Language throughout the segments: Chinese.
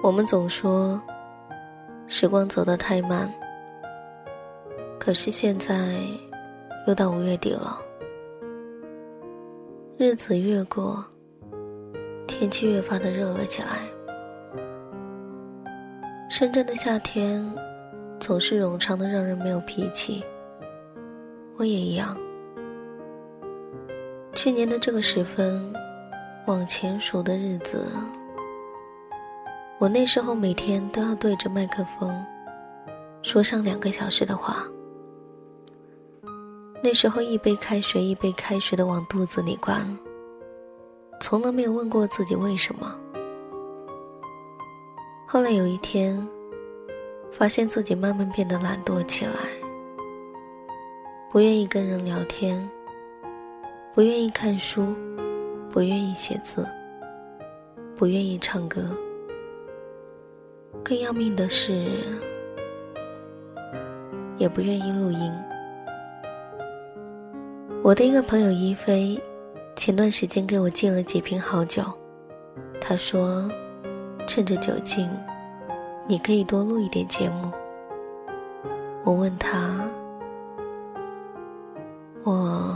我们总说时光走得太慢，可是现在又到五月底了，日子越过，天气越发的热了起来。深圳的夏天总是冗长的让人没有脾气，我也一样。去年的这个时分，往前数的日子。我那时候每天都要对着麦克风说上两个小时的话。那时候一杯开水一杯开水的往肚子里灌，从来没有问过自己为什么。后来有一天，发现自己慢慢变得懒惰起来，不愿意跟人聊天，不愿意看书，不愿意写字，不愿意唱歌。更要命的是，也不愿意录音。我的一个朋友一菲，前段时间给我寄了几瓶好酒，他说，趁着酒劲，你可以多录一点节目。我问他，我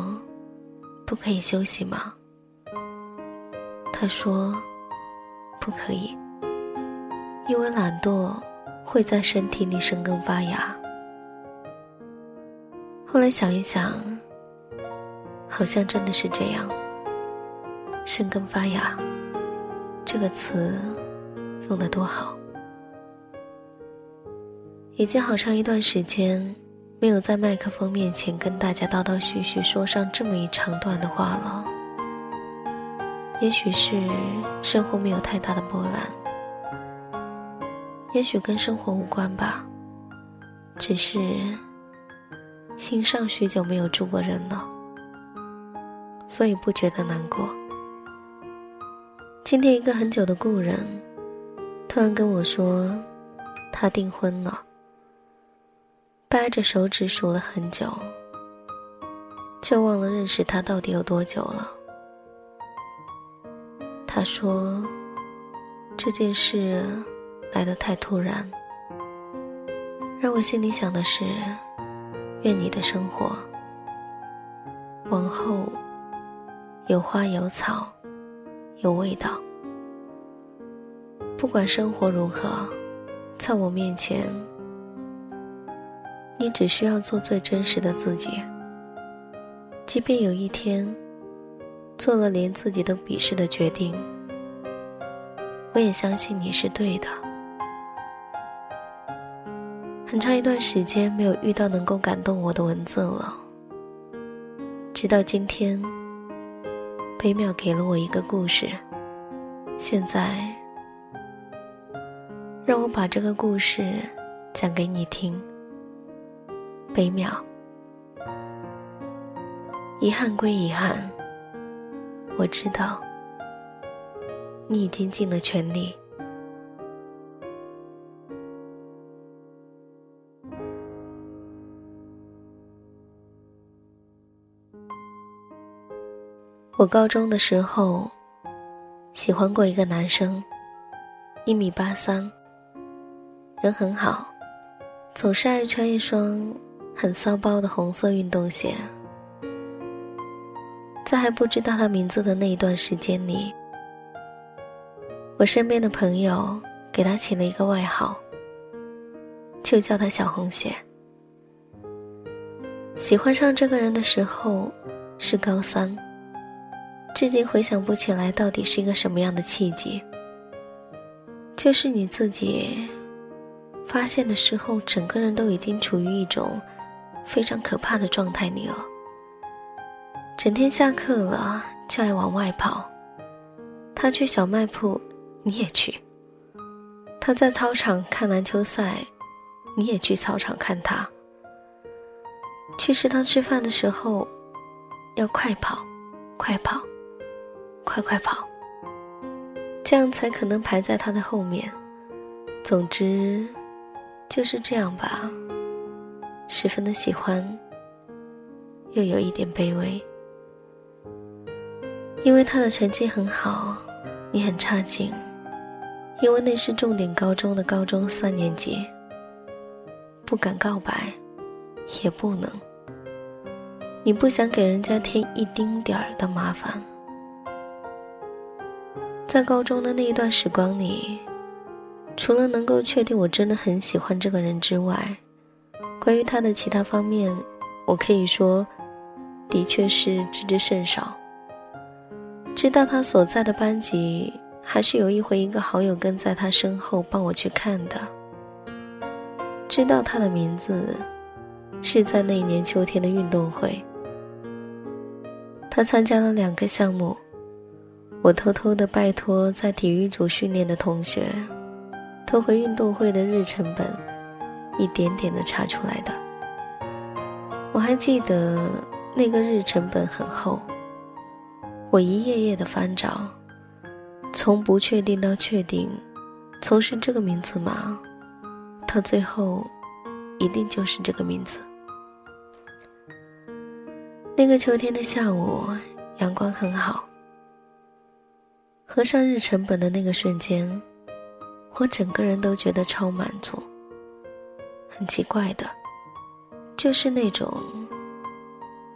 不可以休息吗？他说，不可以。因为懒惰会在身体里生根发芽。后来想一想，好像真的是这样。生根发芽这个词用的多好。已经好长一段时间没有在麦克风面前跟大家叨叨絮絮说上这么一长段的话了。也许是生活没有太大的波澜。也许跟生活无关吧，只是心上许久没有住过人了，所以不觉得难过。今天一个很久的故人，突然跟我说，他订婚了，掰着手指数了很久，却忘了认识他到底有多久了。他说，这件事。来的太突然，让我心里想的是：愿你的生活往后有花有草，有味道。不管生活如何，在我面前，你只需要做最真实的自己。即便有一天做了连自己都鄙视的决定，我也相信你是对的。很长一段时间没有遇到能够感动我的文字了，直到今天，北淼给了我一个故事。现在，让我把这个故事讲给你听。北淼，遗憾归遗憾，我知道，你已经尽了全力。我高中的时候，喜欢过一个男生，一米八三，人很好，总是爱穿一双很骚包的红色运动鞋。在还不知道他名字的那一段时间里，我身边的朋友给他起了一个外号，就叫他小红鞋。喜欢上这个人的时候是高三。至今回想不起来到底是一个什么样的契机。就是你自己发现的时候，整个人都已经处于一种非常可怕的状态里了。整天下课了就爱往外跑，他去小卖铺，你也去；他在操场看篮球赛，你也去操场看他。去食堂吃饭的时候，要快跑，快跑。快快跑，这样才可能排在他的后面。总之，就是这样吧。十分的喜欢，又有一点卑微。因为他的成绩很好，你很差劲，因为那是重点高中的高中三年级，不敢告白，也不能。你不想给人家添一丁点儿的麻烦。在高中的那一段时光里，除了能够确定我真的很喜欢这个人之外，关于他的其他方面，我可以说，的确是知之甚少。知道他所在的班级，还是有一回一个好友跟在他身后帮我去看的。知道他的名字，是在那一年秋天的运动会。他参加了两个项目，我偷偷的拜托在体育组训练的同学，偷回运动会的日程本，一点点的查出来的。我还记得那个日程本很厚，我一页页的翻找，从不确定到确定，从是这个名字吗？到最后，一定就是这个名字。那个秋天的下午，阳光很好。合上日程本的那个瞬间，我整个人都觉得超满足。很奇怪的，就是那种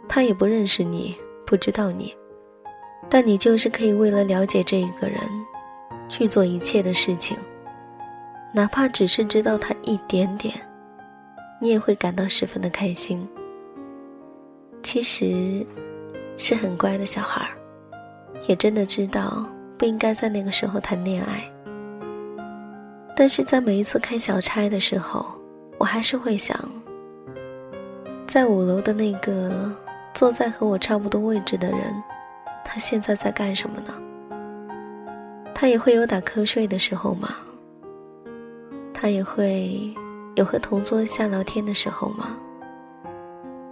他也不认识你，不知道你，但你就是可以为了了解这一个人，去做一切的事情，哪怕只是知道他一点点，你也会感到十分的开心。其实，是很乖的小孩儿，也真的知道不应该在那个时候谈恋爱。但是在每一次开小差的时候，我还是会想，在五楼的那个坐在和我差不多位置的人，他现在在干什么呢？他也会有打瞌睡的时候吗？他也会有和同桌瞎聊天的时候吗？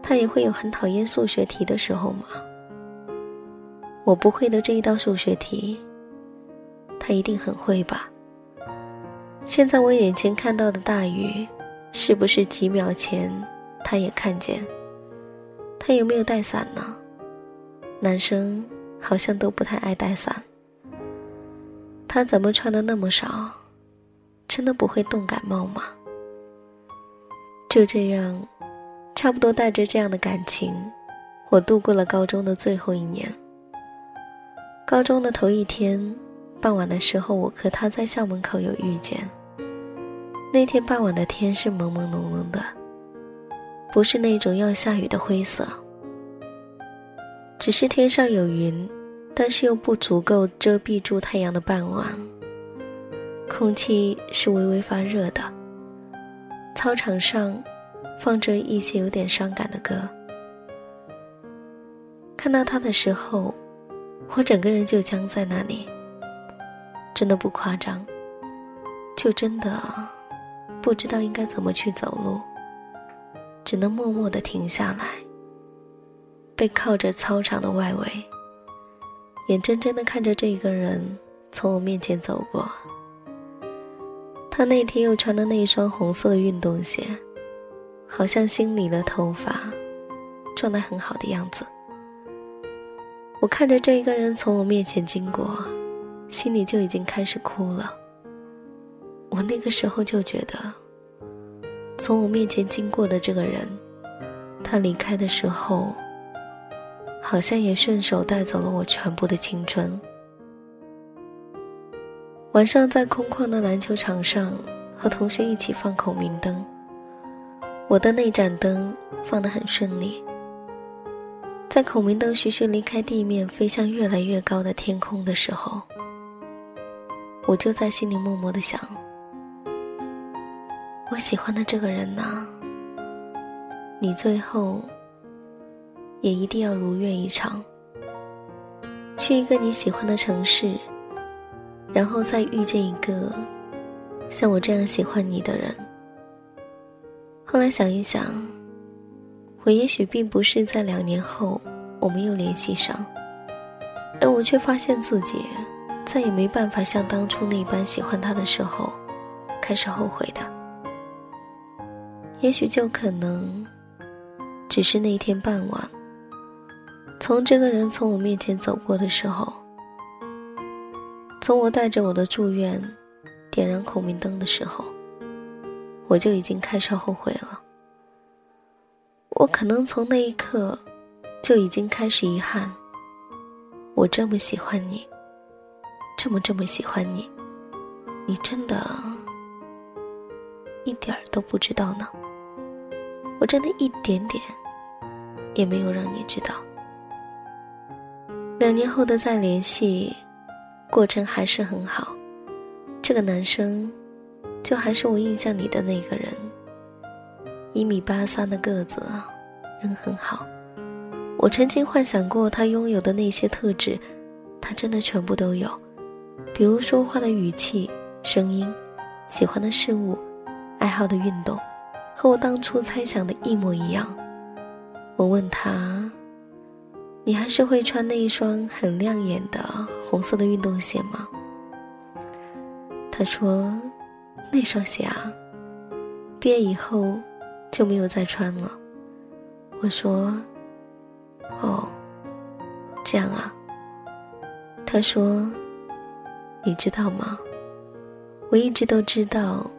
他也会有很讨厌数学题的时候吗？我不会的这一道数学题，他一定很会吧？现在我眼前看到的大雨，是不是几秒前他也看见？他有没有带伞呢？男生好像都不太爱带伞。他怎么穿的那么少？真的不会冻感冒吗？就这样。差不多带着这样的感情，我度过了高中的最后一年。高中的头一天，傍晚的时候，我和他在校门口有遇见。那天傍晚的天是朦朦胧胧的，不是那种要下雨的灰色，只是天上有云，但是又不足够遮蔽住太阳的傍晚。空气是微微发热的，操场上。放着一些有点伤感的歌。看到他的时候，我整个人就僵在那里，真的不夸张，就真的不知道应该怎么去走路，只能默默的停下来，背靠着操场的外围，眼睁睁的看着这个人从我面前走过。他那天又穿的那双红色的运动鞋。好像新理了头发，状态很好的样子。我看着这一个人从我面前经过，心里就已经开始哭了。我那个时候就觉得，从我面前经过的这个人，他离开的时候，好像也顺手带走了我全部的青春。晚上在空旷的篮球场上，和同学一起放孔明灯。我的那盏灯放得很顺利，在孔明灯徐徐离开地面，飞向越来越高的天空的时候，我就在心里默默的想：我喜欢的这个人呐，你最后也一定要如愿以偿，去一个你喜欢的城市，然后再遇见一个像我这样喜欢你的人。后来想一想，我也许并不是在两年后我们又联系上，而我却发现自己再也没办法像当初那般喜欢他的时候开始后悔的。也许就可能只是那天傍晚，从这个人从我面前走过的时候，从我带着我的祝愿点燃孔明灯的时候，我就已经开始后悔了。我可能从那一刻就已经开始遗憾。我这么喜欢你，这么这么喜欢你，你真的一点儿都不知道呢。我真的一点点也没有让你知道。两年后的再联系，过程还是很好。这个男生，就还是我印象里的那个人。一米八三的个子，人很好。我曾经幻想过他拥有的那些特质，他真的全部都有。比如说话的语气、声音、喜欢的事物、爱好的运动，和我当初猜想的一模一样。我问他。你还是会穿那一双很亮眼的红色的运动鞋吗？他说：“那双鞋啊，毕业以后就没有再穿了。”我说：“哦，这样啊。”他说：“你知道吗？我一直都知道，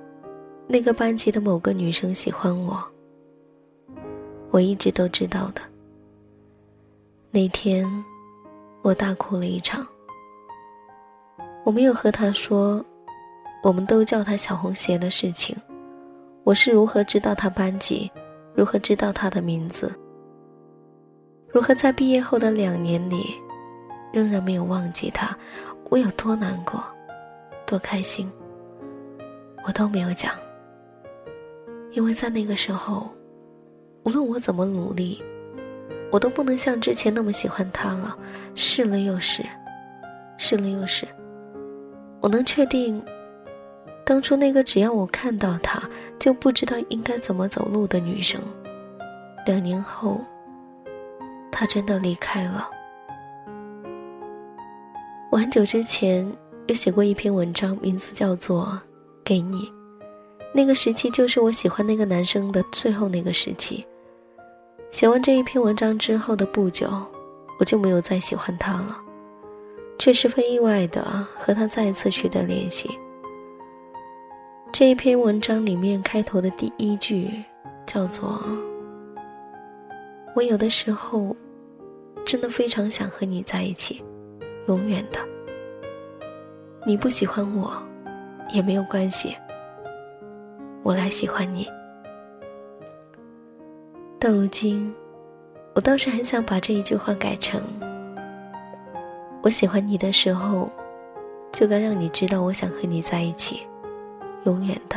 那个班级的某个女生喜欢我。我一直都知道的。”那天，我大哭了一场。我没有和他说，我们都叫他小红鞋的事情。我是如何知道他班级，如何知道他的名字，如何在毕业后的两年里，仍然没有忘记他。我有多难过，多开心，我都没有讲。因为在那个时候，无论我怎么努力。我都不能像之前那么喜欢他了，试了又试，试了又试。我能确定，当初那个只要我看到他就不知道应该怎么走路的女生，两年后，他真的离开了。我很久之前有写过一篇文章，名字叫做《给你》，那个时期就是我喜欢那个男生的最后那个时期。写完这一篇文章之后的不久，我就没有再喜欢他了，却十分意外的和他再次取得联系。这一篇文章里面开头的第一句叫做：“我有的时候真的非常想和你在一起，永远的。你不喜欢我也没有关系，我来喜欢你。”到如今，我倒是很想把这一句话改成：“我喜欢你的时候，就该让你知道我想和你在一起，永远的。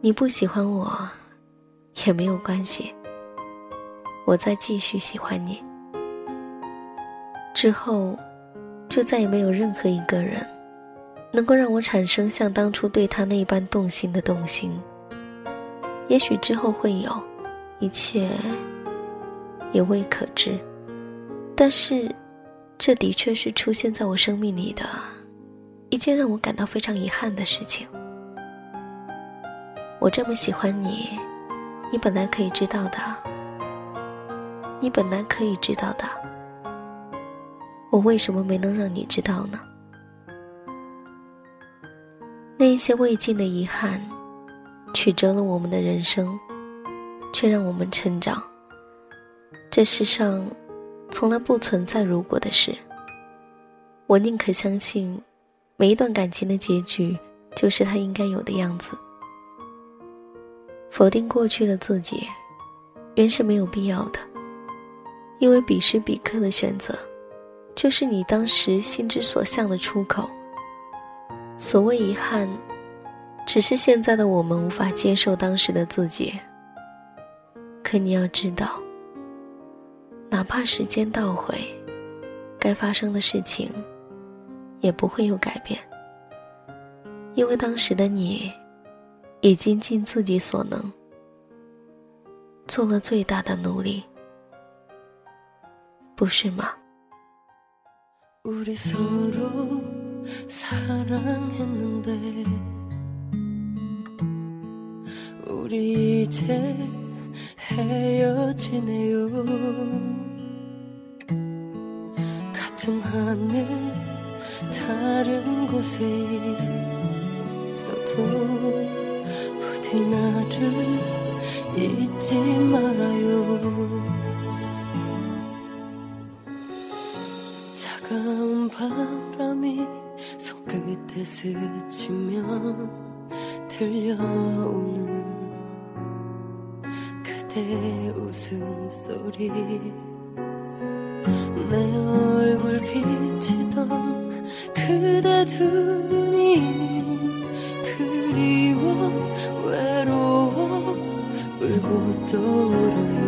你不喜欢我，也没有关系，我再继续喜欢你。之后，就再也没有任何一个人，能够让我产生像当初对他那般动心的动心。也许之后会有。”一切也未可知，但是，这的确是出现在我生命里的一件让我感到非常遗憾的事情。我这么喜欢你，你本来可以知道的，你本来可以知道的，我为什么没能让你知道呢？那一些未尽的遗憾，曲折了我们的人生。却让我们成长。这世上从来不存在如果的事。我宁可相信，每一段感情的结局就是它应该有的样子。否定过去的自己，原是没有必要的。因为彼时彼刻的选择，就是你当时心之所向的出口。所谓遗憾，只是现在的我们无法接受当时的自己。可你要知道，哪怕时间倒回，该发生的事情也不会有改变，因为当时的你已经尽自己所能，做了最大的努力，不是吗？ 우리 서로 사랑했는데 우리 이제 헤어지네요. 같은 하늘 다른 곳에 있어도 부디 나를 잊지 말아요. 바람이 손끝에 스치면 들려오는 그대 웃음소리. 내 얼굴 비치던 그대 두 눈이 그리워 외로워 울고 또 울어요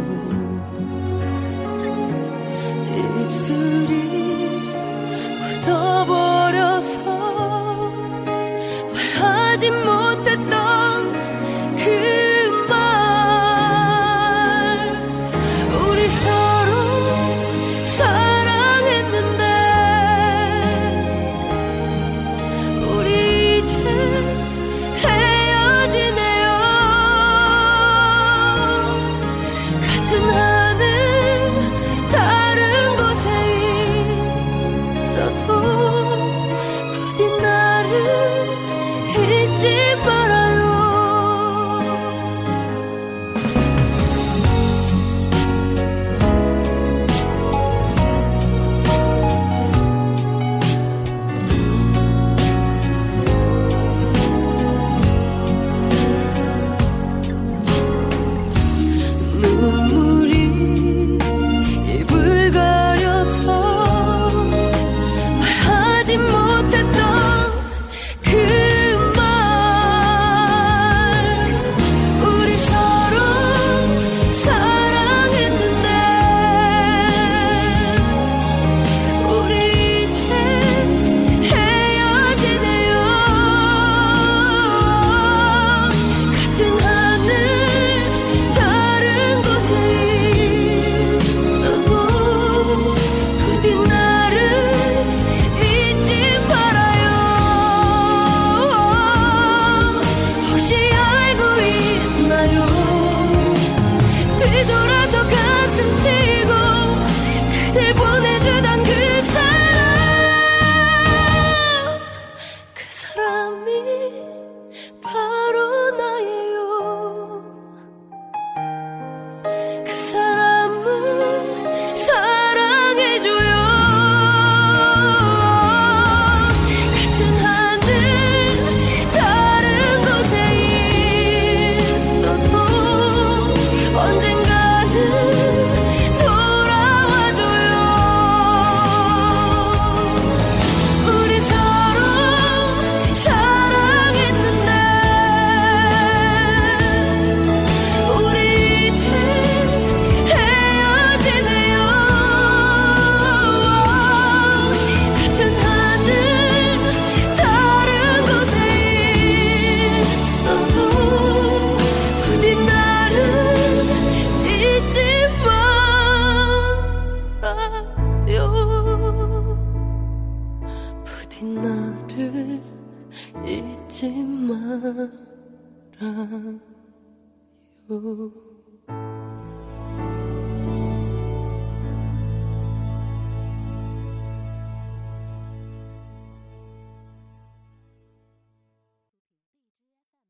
Oh.